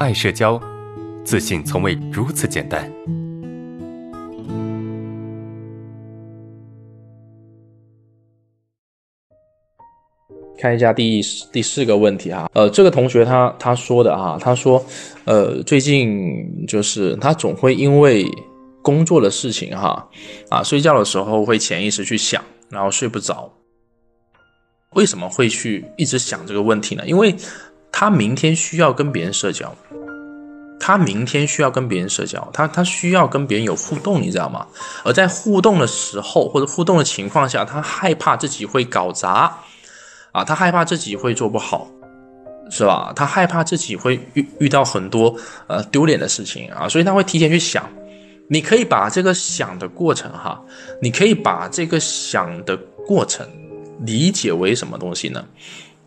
爱社交，自信从未如此简单。看一下第第四个问题啊，呃，这个同学他他说的啊，他说，呃，最近就是他总会因为工作的事情哈，啊，睡觉的时候会潜意识去想，然后睡不着。为什么会去一直想这个问题呢？因为他明天需要跟别人社交，他明天需要跟别人社交，他他需要跟别人有互动，你知道吗？而在互动的时候或者互动的情况下，他害怕自己会搞砸。啊，他害怕自己会做不好，是吧？他害怕自己会遇遇到很多呃丢脸的事情啊，所以他会提前去想。你可以把这个想的过程哈，你可以把这个想的过程理解为什么东西呢？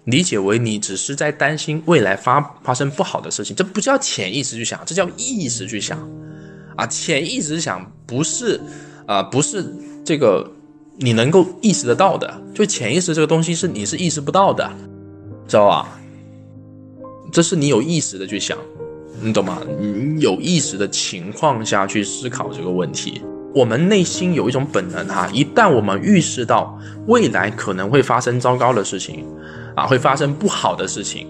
理解为你只是在担心未来发发生不好的事情，这不叫潜意识去想，这叫意识去想。啊，潜意识想不是啊，不是这个。你能够意识得到的，就潜意识这个东西是你是意识不到的，知道吧？这是你有意识的去想，你懂吗？你有意识的情况下去思考这个问题。我们内心有一种本能哈，一旦我们预示到未来可能会发生糟糕的事情，啊，会发生不好的事情，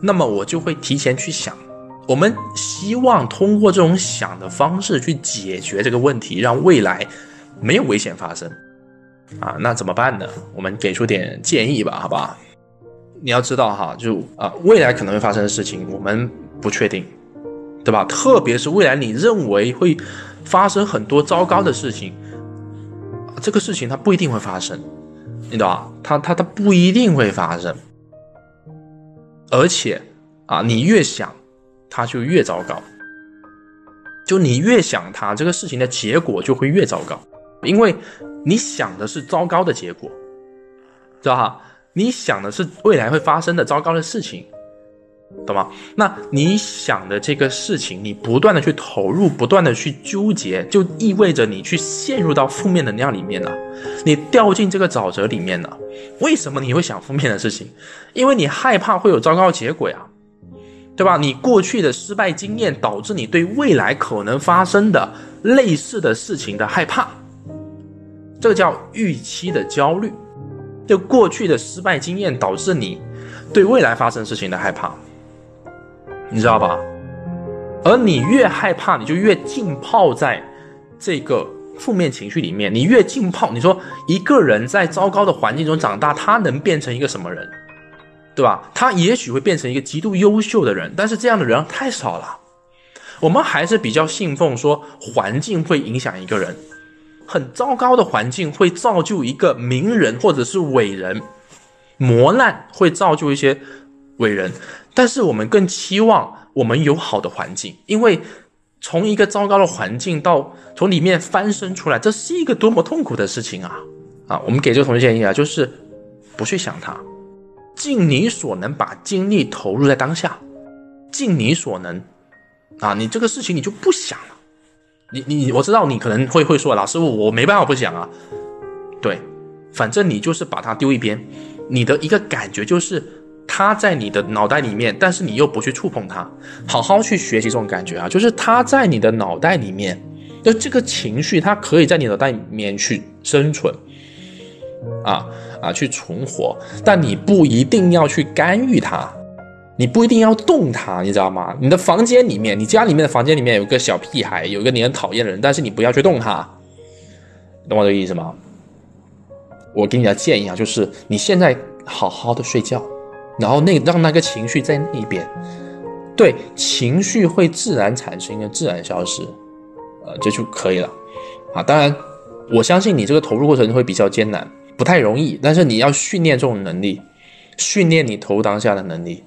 那么我就会提前去想。我们希望通过这种想的方式去解决这个问题，让未来没有危险发生。啊，那怎么办呢？我们给出点建议吧，好不好？你要知道哈，就啊，未来可能会发生的事情，我们不确定，对吧？特别是未来你认为会发生很多糟糕的事情，这个事情它不一定会发生，你懂吧？它它它不一定会发生，而且啊，你越想，它就越糟糕，就你越想它，这个事情的结果就会越糟糕。因为你想的是糟糕的结果，知道哈？你想的是未来会发生的糟糕的事情，懂吗？那你想的这个事情，你不断的去投入，不断的去纠结，就意味着你去陷入到负面能量里面了，你掉进这个沼泽里面了。为什么你会想负面的事情？因为你害怕会有糟糕结果呀，对吧？你过去的失败经验导致你对未来可能发生的类似的事情的害怕。这个叫预期的焦虑，就过去的失败经验导致你对未来发生事情的害怕，你知道吧？而你越害怕，你就越浸泡在这个负面情绪里面。你越浸泡，你说一个人在糟糕的环境中长大，他能变成一个什么人？对吧？他也许会变成一个极度优秀的人，但是这样的人太少了。我们还是比较信奉说环境会影响一个人。很糟糕的环境会造就一个名人或者是伟人，磨难会造就一些伟人，但是我们更期望我们有好的环境，因为从一个糟糕的环境到从里面翻身出来，这是一个多么痛苦的事情啊！啊，我们给这个同学建议啊，就是不去想它，尽你所能把精力投入在当下，尽你所能啊，你这个事情你就不想了。你你我知道你可能会会说老师我没办法不想啊，对，反正你就是把它丢一边，你的一个感觉就是它在你的脑袋里面，但是你又不去触碰它，好好去学习这种感觉啊，就是它在你的脑袋里面，就这个情绪它可以在你脑袋里面去生存，啊啊去存活，但你不一定要去干预它。你不一定要动他，你知道吗？你的房间里面，你家里面的房间里面有个小屁孩，有一个你很讨厌的人，但是你不要去动他，懂我这个意思吗？我给你的建议啊，就是你现在好好的睡觉，然后那让那个情绪在那边，对，情绪会自然产生，一个自然消失，呃，这就可以了啊。当然，我相信你这个投入过程会比较艰难，不太容易，但是你要训练这种能力，训练你投入当下的能力。